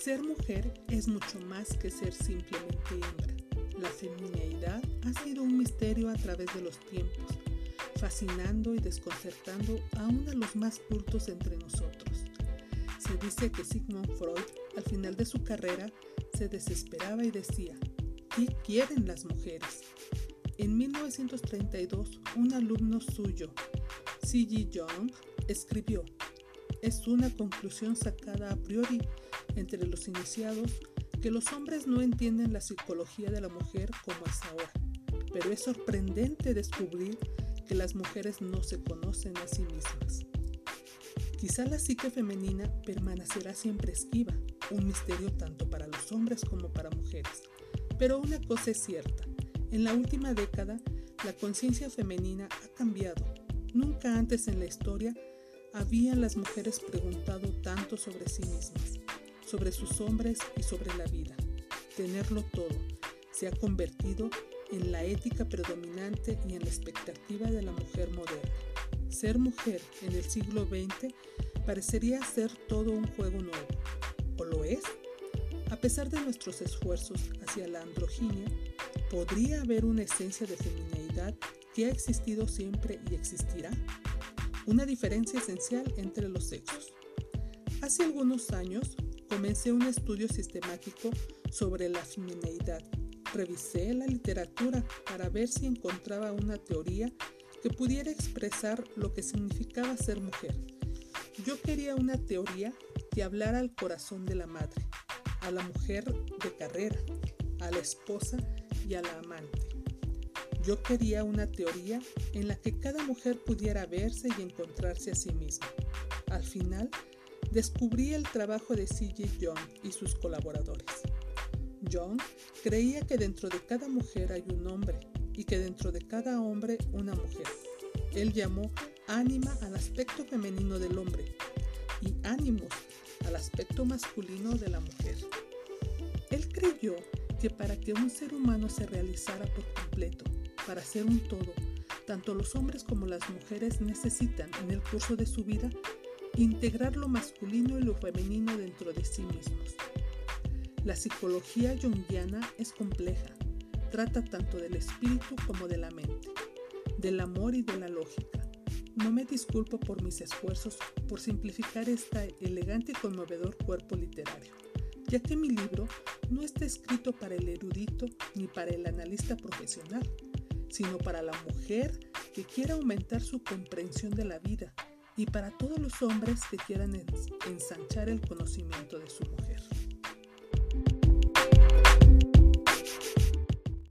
Ser mujer es mucho más que ser simplemente hembra. La femineidad ha sido un misterio a través de los tiempos, fascinando y desconcertando aún a los más cultos entre nosotros. Se dice que Sigmund Freud, al final de su carrera, se desesperaba y decía, ¿qué quieren las mujeres? En 1932, un alumno suyo, C.G. Young, escribió, es una conclusión sacada a priori entre los iniciados que los hombres no entienden la psicología de la mujer como es ahora, pero es sorprendente descubrir que las mujeres no se conocen a sí mismas. Quizá la psique femenina permanecerá siempre esquiva, un misterio tanto para los hombres como para mujeres. Pero una cosa es cierta, en la última década la conciencia femenina ha cambiado. Nunca antes en la historia habían las mujeres preguntado tanto sobre sí mismas, sobre sus hombres y sobre la vida. Tenerlo todo se ha convertido en la ética predominante y en la expectativa de la mujer moderna. Ser mujer en el siglo XX parecería ser todo un juego nuevo. ¿O lo es? A pesar de nuestros esfuerzos hacia la androginia, podría haber una esencia de feminidad que ha existido siempre y existirá una diferencia esencial entre los sexos. Hace algunos años comencé un estudio sistemático sobre la femineidad. Revisé la literatura para ver si encontraba una teoría que pudiera expresar lo que significaba ser mujer. Yo quería una teoría que hablara al corazón de la madre, a la mujer de carrera, a la esposa y a la amante. Yo quería una teoría en la que cada mujer pudiera verse y encontrarse a sí misma. Al final, descubrí el trabajo de C.J. Young y sus colaboradores. Young creía que dentro de cada mujer hay un hombre y que dentro de cada hombre una mujer. Él llamó ánima al aspecto femenino del hombre y ánimos al aspecto masculino de la mujer. Él creyó que para que un ser humano se realizara por completo, para ser un todo, tanto los hombres como las mujeres necesitan en el curso de su vida integrar lo masculino y lo femenino dentro de sí mismos. La psicología junguiana es compleja, trata tanto del espíritu como de la mente, del amor y de la lógica. No me disculpo por mis esfuerzos por simplificar este elegante y conmovedor cuerpo literario, ya que mi libro no está escrito para el erudito ni para el analista profesional sino para la mujer que quiera aumentar su comprensión de la vida y para todos los hombres que quieran ensanchar el conocimiento de su mujer.